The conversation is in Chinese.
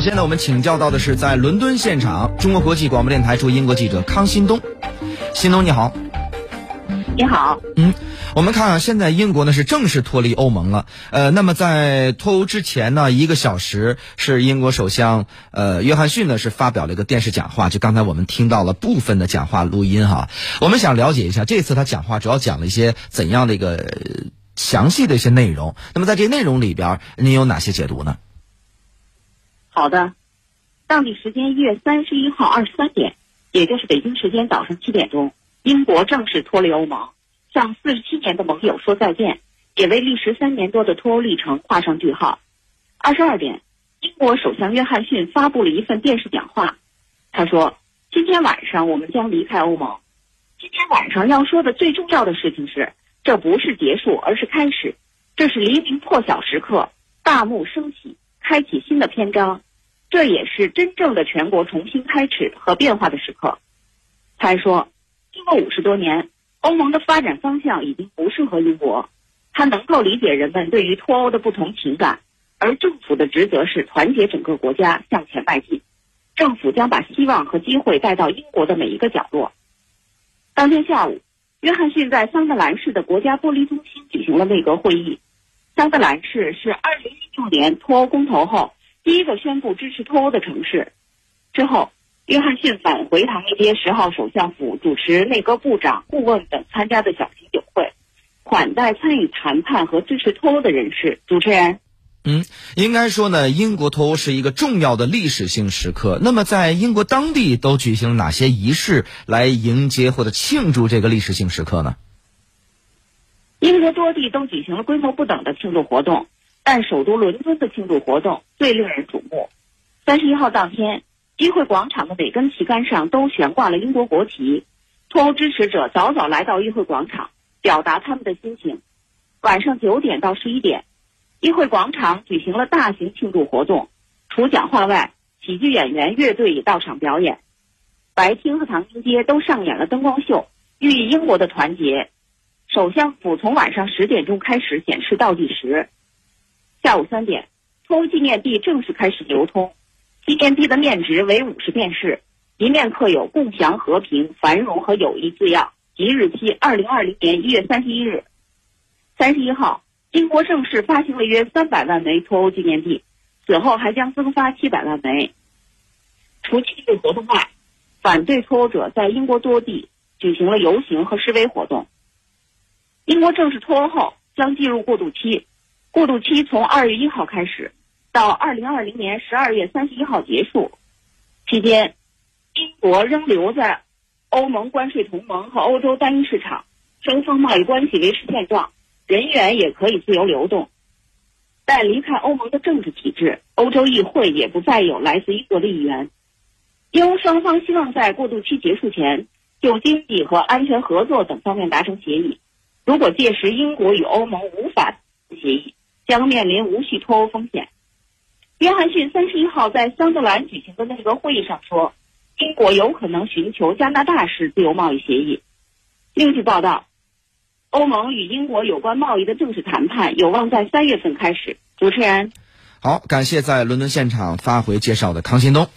首先呢，我们请教到的是在伦敦现场，中国国际广播电台驻英国记者康新东。新东你好，你好，嗯，我们看啊，现在英国呢是正式脱离欧盟了。呃，那么在脱欧之前呢，一个小时是英国首相呃约翰逊呢是发表了一个电视讲话，就刚才我们听到了部分的讲话录音哈。我们想了解一下，这次他讲话主要讲了一些怎样的一个呃详细的一些内容。那么在这些内容里边，您有哪些解读呢？好的，当地时间一月三十一号二十三点，也就是北京时间早上七点钟，英国正式脱离欧盟，向四十七年的盟友说再见，也为历时三年多的脱欧历程画上句号。二十二点，英国首相约翰逊发布了一份电视讲话，他说：“今天晚上我们将离开欧盟。今天晚上要说的最重要的事情是，这不是结束，而是开始。这是黎明破晓时刻，大幕升起。”开启新的篇章，这也是真正的全国重新开始和变化的时刻。他还说，经过五十多年，欧盟的发展方向已经不适合英国。他能够理解人们对于脱欧的不同情感，而政府的职责是团结整个国家向前迈进。政府将把希望和机会带到英国的每一个角落。当天下午，约翰逊在桑德兰市的国家玻璃中心举行了内阁会议。桑德兰市是二零一六年脱欧公投后第一个宣布支持脱欧的城市。之后，约翰逊返回唐宁街十号首相府，主持内阁部长、顾问等参加的小型酒会，款待参与谈判和支持脱欧的人士。主持人，嗯，应该说呢，英国脱欧是一个重要的历史性时刻。那么，在英国当地都举行了哪些仪式来迎接或者庆祝这个历史性时刻呢？英国多地都举行了规模不等的庆祝活动，但首都伦敦的庆祝活动最令人瞩目。三十一号当天，议会广场的每根旗杆上都悬挂了英国国旗，脱欧支持者早早来到议会广场，表达他们的心情。晚上九点到十一点，议会广场举行了大型庆祝活动，除讲话外，喜剧演员、乐队也到场表演。白厅和唐宁街都上演了灯光秀，寓意英国的团结。首相府从晚上十点钟开始显示倒计时。下午三点，脱欧纪念币正式开始流通。纪念币的面值为五十便士，一面刻有“共享和平、繁荣和友谊”字样，即日期二零二零年一月三十一日。三十一号，英国正式发行了约三百万枚脱欧纪念币，此后还将增发七百万枚。除庆祝活动外，反对脱欧者在英国多地举行了游行和示威活动。英国正式脱欧后将进入过渡期，过渡期从二月一号开始，到二零二零年十二月三十一号结束。期间，英国仍留在欧盟关税同盟和欧洲单一市场，双方贸易关系维持现状，人员也可以自由流动。但离开欧盟的政治体制，欧洲议会也不再有来自英国的议员。英欧双方希望在过渡期结束前，就经济和安全合作等方面达成协议。如果届时英国与欧盟无法，将面临无序脱欧风险。约翰逊三十一号在桑德兰举行的内阁会议上说，英国有可能寻求加拿大式自由贸易协议。另据报道，欧盟与英国有关贸易的正式谈判有望在三月份开始。主持人，好，感谢在伦敦现场发回介绍的康新东。